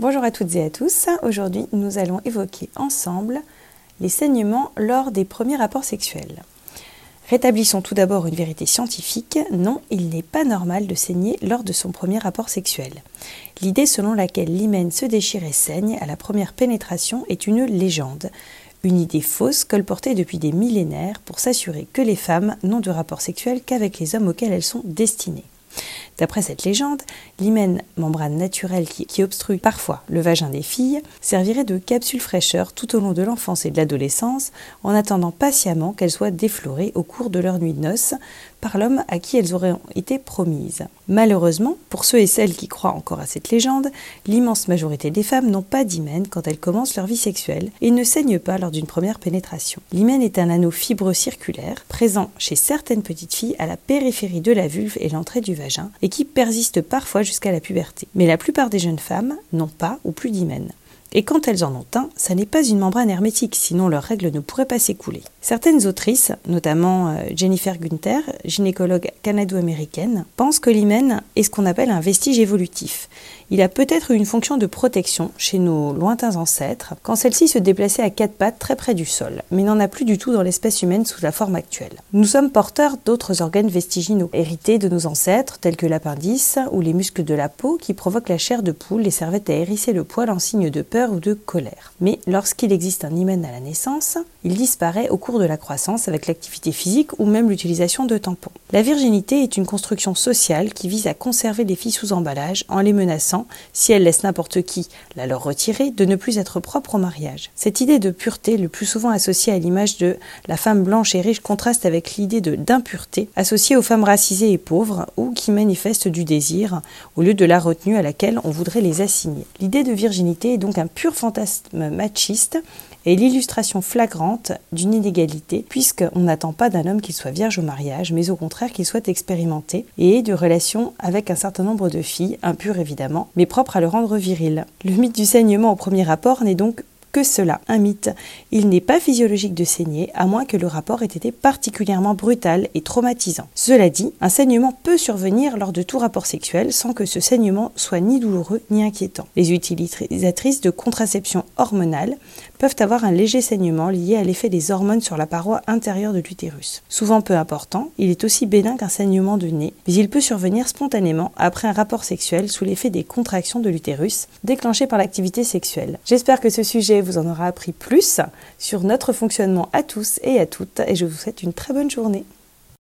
Bonjour à toutes et à tous. Aujourd'hui, nous allons évoquer ensemble les saignements lors des premiers rapports sexuels. Rétablissons tout d'abord une vérité scientifique. Non, il n'est pas normal de saigner lors de son premier rapport sexuel. L'idée selon laquelle l'hymen se déchire et saigne à la première pénétration est une légende. Une idée fausse colportée depuis des millénaires pour s'assurer que les femmes n'ont de rapport sexuel qu'avec les hommes auxquels elles sont destinées. D'après cette légende, l'hymen, membrane naturelle qui, obstrue parfois le vagin des filles, servirait de capsule fraîcheur tout au long de l'enfance et de l'adolescence, en attendant patiemment qu'elles soient déflorées au cours de leur nuit de noces par l'homme à qui elles auraient été promises. Malheureusement, pour ceux et celles qui croient encore à cette légende, l'immense majorité des femmes n'ont pas d'hymen quand elles commencent leur vie sexuelle et ne saignent pas lors d'une première pénétration. L'hymen est un anneau fibreux circulaire présent chez certaines petites filles à la périphérie de la vulve et l'entrée du vagin et qui persiste parfois jusqu'à la puberté. Mais la plupart des jeunes femmes n'ont pas ou plus d'hymen. Et quand elles en ont un, ça n'est pas une membrane hermétique, sinon leurs règles ne pourraient pas s'écouler. Certaines autrices, notamment euh, Jennifer Gunther, gynécologue canado-américaine, pensent que l'hymen est ce qu'on appelle un vestige évolutif. Il a peut-être une fonction de protection chez nos lointains ancêtres quand celle-ci se déplaçait à quatre pattes très près du sol, mais n'en a plus du tout dans l'espèce humaine sous la forme actuelle. Nous sommes porteurs d'autres organes vestiginaux, hérités de nos ancêtres, tels que l'appendice ou les muscles de la peau qui provoquent la chair de poule et servaient à hérisser le poil en signe de peur ou de colère. Mais lorsqu'il existe un hymen à la naissance, il disparaît au cours de la croissance avec l'activité physique ou même l'utilisation de tampons. La virginité est une construction sociale qui vise à conserver les filles sous emballage en les menaçant, si elles laissent n'importe qui la leur retirer, de ne plus être propre au mariage. Cette idée de pureté, le plus souvent associée à l'image de la femme blanche et riche, contraste avec l'idée d'impureté associée aux femmes racisées et pauvres ou qui manifestent du désir au lieu de la retenue à laquelle on voudrait les assigner. L'idée de virginité est donc un pur fantasme machiste et l'illustration flagrante d'une inégalité, puisqu'on n'attend pas d'un homme qu'il soit vierge au mariage, mais au contraire qu'il soit expérimenté et ait de relations avec un certain nombre de filles, impures évidemment, mais propres à le rendre viril. Le mythe du saignement au premier rapport n'est donc que cela, un mythe. Il n'est pas physiologique de saigner, à moins que le rapport ait été particulièrement brutal et traumatisant. Cela dit, un saignement peut survenir lors de tout rapport sexuel sans que ce saignement soit ni douloureux ni inquiétant. Les utilisatrices de contraception hormonale peuvent avoir un léger saignement lié à l'effet des hormones sur la paroi intérieure de l'utérus. Souvent peu important, il est aussi bénin qu'un saignement de nez, mais il peut survenir spontanément après un rapport sexuel sous l'effet des contractions de l'utérus déclenchées par l'activité sexuelle. J'espère que ce sujet vous en aura appris plus sur notre fonctionnement à tous et à toutes et je vous souhaite une très bonne journée.